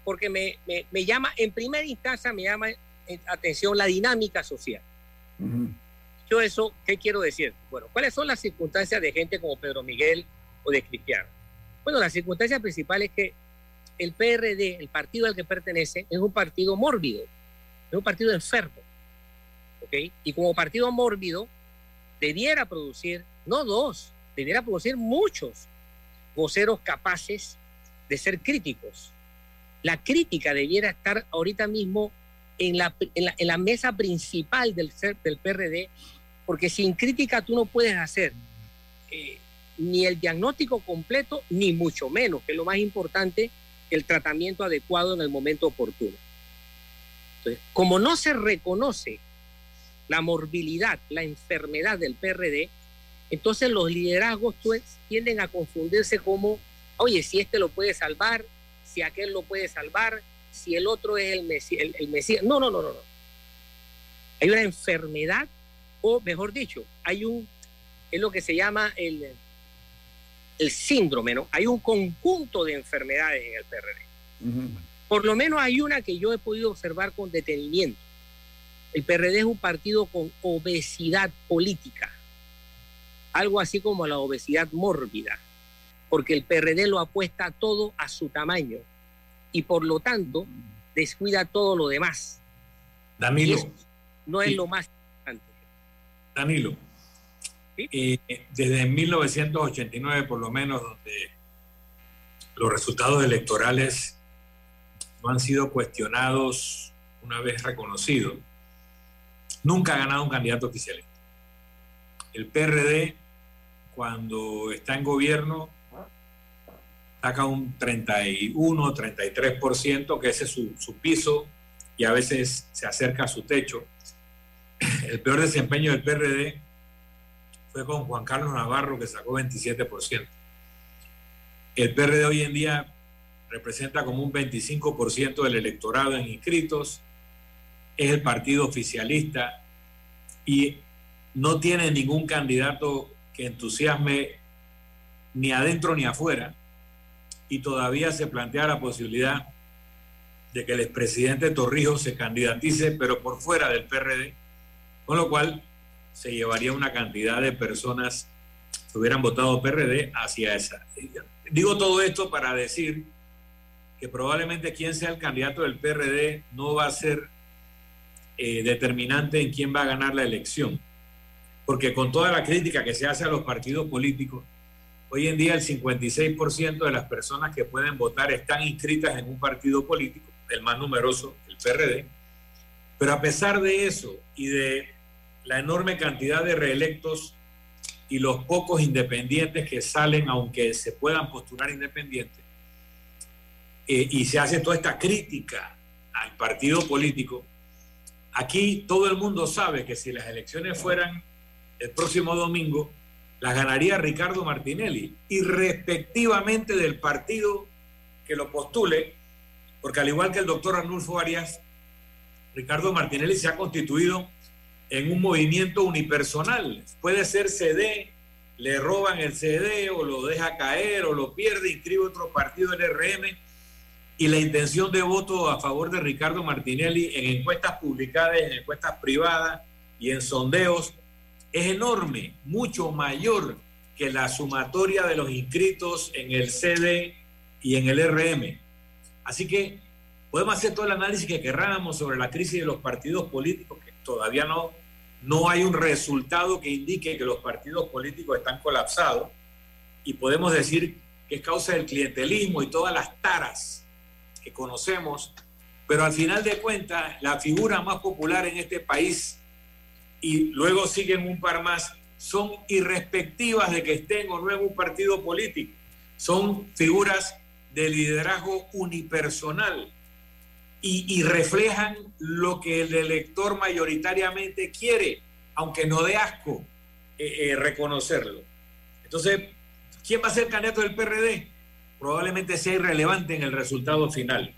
porque me, me, me llama, en primera instancia me llama eh, atención la dinámica social. Yo eso, ¿qué quiero decir? Bueno, ¿cuáles son las circunstancias de gente como Pedro Miguel o de Cristiano? Bueno, la circunstancia principal es que el PRD, el partido al que pertenece, es un partido mórbido, es un partido enfermo. ¿ok? Y como partido mórbido, debiera producir, no dos, debiera producir muchos voceros capaces de ser críticos. La crítica debiera estar ahorita mismo en la, mesa principal del, del PRD, porque sin crítica tú no puedes hacer eh, ni el diagnóstico completo, ni mucho menos, que es lo más importante, el tratamiento adecuado en el momento oportuno. Entonces, como no se reconoce la morbilidad, la enfermedad del PRD, entonces los liderazgos tienden a confundirse como, oye, si este lo puede salvar, si aquel lo puede salvar, si el otro es el Mesías. El, el Mesías. No, no, no, no, no. Hay una enfermedad, o mejor dicho, hay un, es lo que se llama el, el síndrome, ¿no? Hay un conjunto de enfermedades en el PRD. Por lo menos hay una que yo he podido observar con detenimiento. El PRD es un partido con obesidad política, algo así como la obesidad mórbida, porque el PRD lo apuesta todo a su tamaño y por lo tanto descuida todo lo demás. Danilo. Eso no es Sí. lo más importante. Danilo, eh, desde 1989 por lo menos, donde los resultados electorales no han sido cuestionados una vez reconocidos, nunca ha ganado un candidato oficialista. El PRD, cuando está en gobierno, saca un 31, 33%, que ese es su, su piso, y a veces se acerca a su techo. El peor desempeño del PRD fue con Juan Carlos Navarro, que sacó 27%. El PRD hoy en día representa como un 25% del electorado en inscritos, es el partido oficialista y no tiene ningún candidato que entusiasme ni adentro ni afuera. Y todavía se plantea la posibilidad de que el expresidente Torrijos se candidatice, pero por fuera del PRD, con lo cual se llevaría una cantidad de personas que hubieran votado PRD hacia esa. Digo todo esto para decir que probablemente quien sea el candidato del PRD no va a ser eh, determinante en quién va a ganar la elección. Porque con toda la crítica que se hace a los partidos políticos, hoy en día el 56% de las personas que pueden votar están inscritas en un partido político, el más numeroso, el PRD. Pero a pesar de eso y de la enorme cantidad de reelectos y los pocos independientes que salen, aunque se puedan postular independientes, eh, y se hace toda esta crítica al partido político, aquí todo el mundo sabe que si las elecciones fueran el próximo domingo, las ganaría Ricardo Martinelli, irrespectivamente del partido que lo postule, porque al igual que el doctor Arnulfo Arias, Ricardo Martinelli se ha constituido en un movimiento unipersonal. Puede ser CD, le roban el CD o lo deja caer o lo pierde, inscribe otro partido del RM y la intención de voto a favor de Ricardo Martinelli en encuestas publicadas, en encuestas privadas y en sondeos es enorme, mucho mayor que la sumatoria de los inscritos en el CD y en el RM. Así que podemos hacer todo el análisis que querramos sobre la crisis de los partidos políticos, que todavía no, no hay un resultado que indique que los partidos políticos están colapsados, y podemos decir que es causa del clientelismo y todas las taras que conocemos, pero al final de cuentas, la figura más popular en este país, y luego siguen un par más, son irrespectivas de que estén o no en un partido político. Son figuras de liderazgo unipersonal y, reflejan lo que el elector mayoritariamente quiere, aunque no de asco eh, eh, reconocerlo. Entonces, ¿quién va a ser candidato del PRD? probablemente sea irrelevante en el resultado final.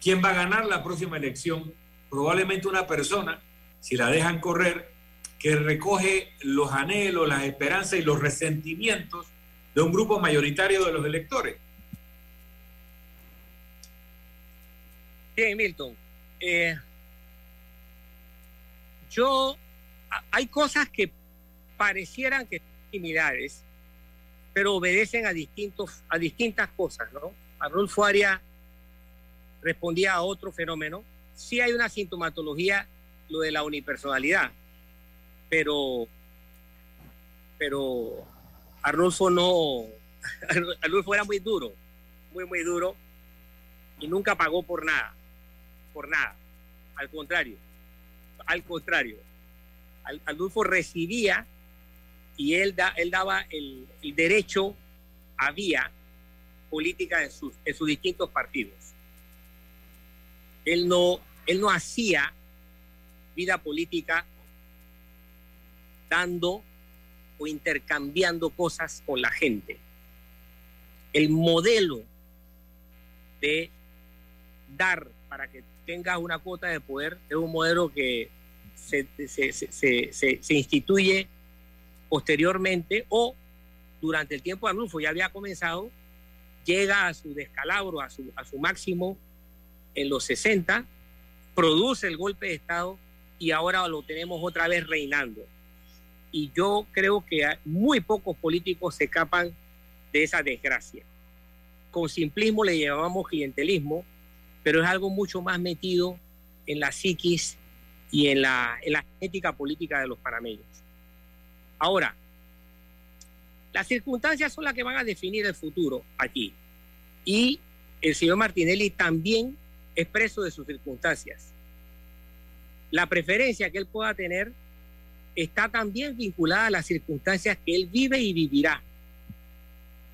¿Quién va a ganar la próxima elección? Probablemente una persona, si la dejan correr, que recoge los anhelos, las esperanzas y los resentimientos de un grupo mayoritario de los electores. Bien, Milton. Eh, yo, hay cosas que parecieran que son similares pero obedecen a, distintos, a distintas cosas, ¿no? Arnulfo Aria respondía a otro fenómeno. Sí hay una sintomatología, lo de la unipersonalidad, pero, pero Arnulfo no, Arnulfo era muy duro, muy, muy duro, y nunca pagó por nada, por nada. Al contrario, al contrario, Arnulfo recibía y él, da, él daba el, derecho a vía política en sus, en sus distintos partidos. Él no, él no hacía vida política dando o intercambiando cosas con la gente. El modelo de dar para que tengas una cuota de poder es un modelo que se, se, se, se instituye posteriormente o durante el tiempo de Arnulfo ya había comenzado, llega a su descalabro, a su, a su máximo en los 60, produce el golpe de Estado y ahora lo tenemos otra vez reinando. Y yo creo que muy pocos políticos se escapan de esa desgracia. Con simplismo le llamamos clientelismo, pero es algo mucho más metido en la psiquis y en la, en la ética política de los panameños. Ahora, las circunstancias son las que van a definir el futuro aquí. Y el señor Martinelli también es preso de sus circunstancias. La preferencia que él pueda tener está también vinculada a las circunstancias que él vive y vivirá.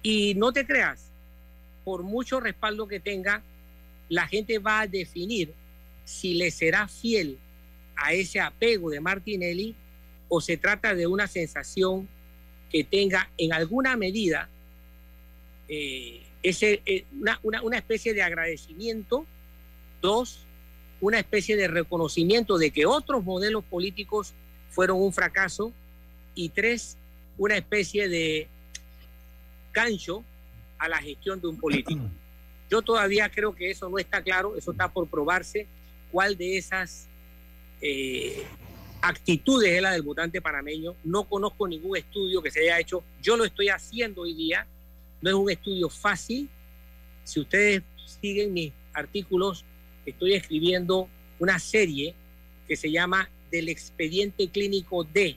Y no te creas, por mucho respaldo que tenga, la gente va a definir si le será fiel a ese apego de Martinelli o se trata de una sensación que tenga en alguna medida eh, ese, eh, una, una, especie de agradecimiento, dos, una especie de reconocimiento de que otros modelos políticos fueron un fracaso, y tres, una especie de gancho a la gestión de un político. Yo todavía creo que eso no está claro, eso está por probarse, cuál de esas eh, actitudes es la del votante panameño. No conozco ningún estudio que se haya hecho. Yo lo estoy haciendo hoy día. No es un estudio fácil. Si ustedes siguen mis artículos, estoy escribiendo una serie que se llama Del expediente clínico D.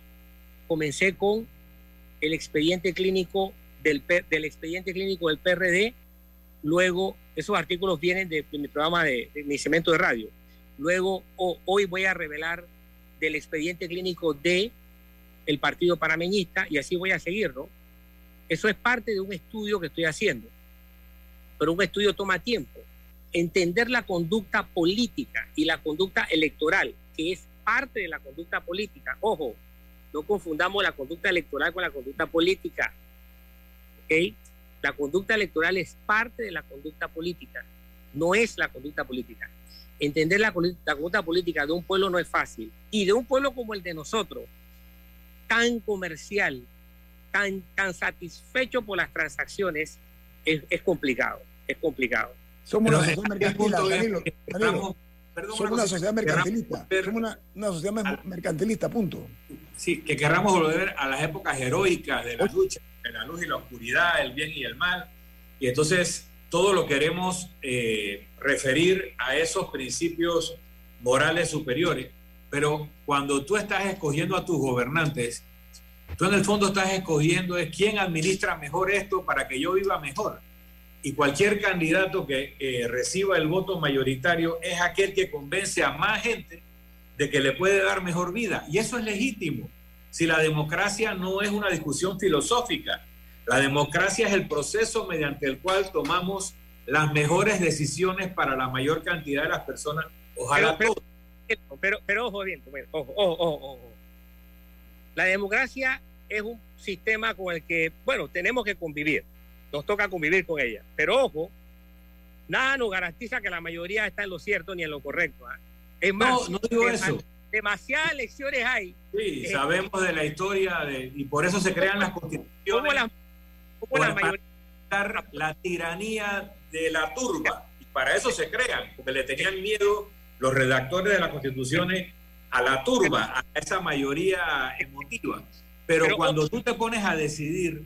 Comencé con el expediente clínico del, del expediente clínico del PRD. Luego, esos artículos vienen de, mi programa de, mi cemento de radio. Luego, hoy voy a revelar del expediente clínico de el Partido Panameñista y así voy a seguirlo. Eso es parte de un estudio que estoy haciendo, pero un estudio toma tiempo. Entender la conducta política y la conducta electoral, que es parte de la conducta política. Ojo, no confundamos la conducta electoral con la conducta política. ¿Ok? La conducta electoral es parte de la conducta política, no es la conducta política entender la, la política de un pueblo no es fácil. Y de un pueblo como el de nosotros, tan comercial, tan, tan satisfecho por las transacciones, es, es complicado. Es complicado. Somos sociedad somos una sociedad mercantilista. Somos una, una sociedad mercantilista, punto. Sí, que querramos volver a las épocas heroicas de la lucha, de la luz y la oscuridad, el bien y el mal. Y entonces todo lo queremos eh, referir a esos principios morales superiores, pero cuando tú estás escogiendo a tus gobernantes, tú en el fondo estás escogiendo es quién administra mejor esto para que yo viva mejor. Y cualquier candidato que reciba el voto mayoritario es aquel que convence a más gente de que le puede dar mejor vida. Y eso es legítimo. Si la democracia no es una discusión filosófica, la democracia es el proceso mediante el cual tomamos las mejores decisiones para la mayor cantidad de las personas. Ojalá pero, pero, pero, ojo bien, ojo, ojo, ojo, La democracia es un sistema con el que, bueno, tenemos que convivir. Nos toca convivir con ella. Pero ojo, nada nos garantiza que la mayoría está en lo cierto ni en lo correcto. ¿ah? Es más, no, digo eso. Demasiadas elecciones hay. Sí, eh, sabemos de la historia de, y por eso se crean las constituciones la, la tiranía de la turba. Y para eso se crean, porque le tenían miedo los redactores de las constituciones a la turba, a esa mayoría emotiva. Pero, cuando tú te pones a decidir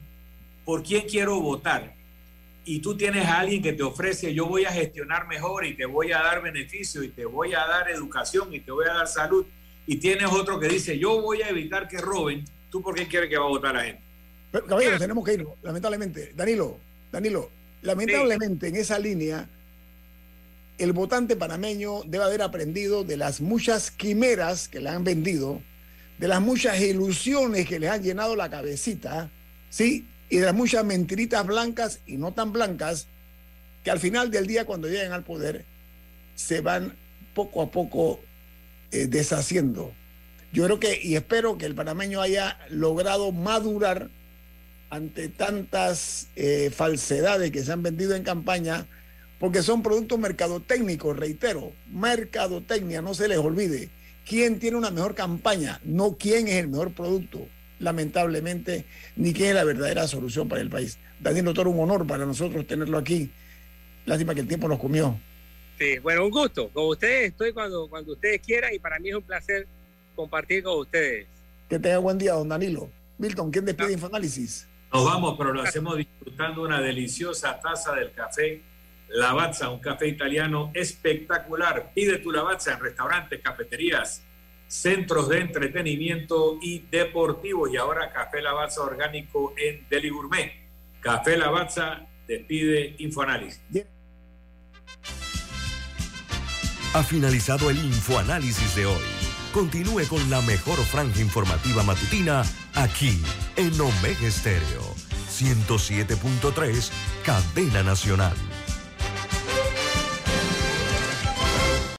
por quién quiero votar y tú tienes a alguien que te ofrece yo voy a gestionar mejor y te voy a dar beneficio y te voy a dar educación y te voy a dar salud y tienes otro que dice yo voy a evitar que roben, ¿tú por qué quieres que va a votar a gente? Pero, caballero, tenemos que ir, lamentablemente. Danilo, Danilo, lamentablemente en esa línea, el votante panameño debe haber aprendido de las muchas quimeras que le han vendido, de las muchas ilusiones que le han llenado la cabecita, ¿sí? Y de muchas mentiritas blancas y no tan blancas, que al final del día, cuando lleguen al poder, se van poco a poco eh, deshaciendo. Yo creo que, y espero que el panameño haya logrado madurar ante tantas eh, falsedades que se han vendido en campaña, porque son productos mercadotécnicos, reitero, mercadotecnia, no se les olvide. ¿Quién tiene una mejor campaña? No quién es el mejor producto, lamentablemente, ni quién es la verdadera solución para el país. Daniel Doctor, un honor para nosotros tenerlo aquí. Lástima que el tiempo nos comió. Sí, bueno, un gusto. Con ustedes estoy cuando, cuando ustedes quieran y para mí es un placer compartir con ustedes. Que tenga buen día, don Danilo. Milton, ¿quién despide ah. Infoanálisis? Nos vamos, pero lo hacemos disfrutando una deliciosa taza del café Lavazza, un café italiano espectacular. Pide tu Lavazza en restaurantes, cafeterías, centros de entretenimiento y deportivos. Y ahora café Lavazza orgánico en Deli Gourmet. Café Lavazza despide Infoanálisis. Ha finalizado el Infoanálisis de hoy. Continúe con la mejor franja informativa matutina aquí en Omega Estéreo 107.3, Cadena Nacional.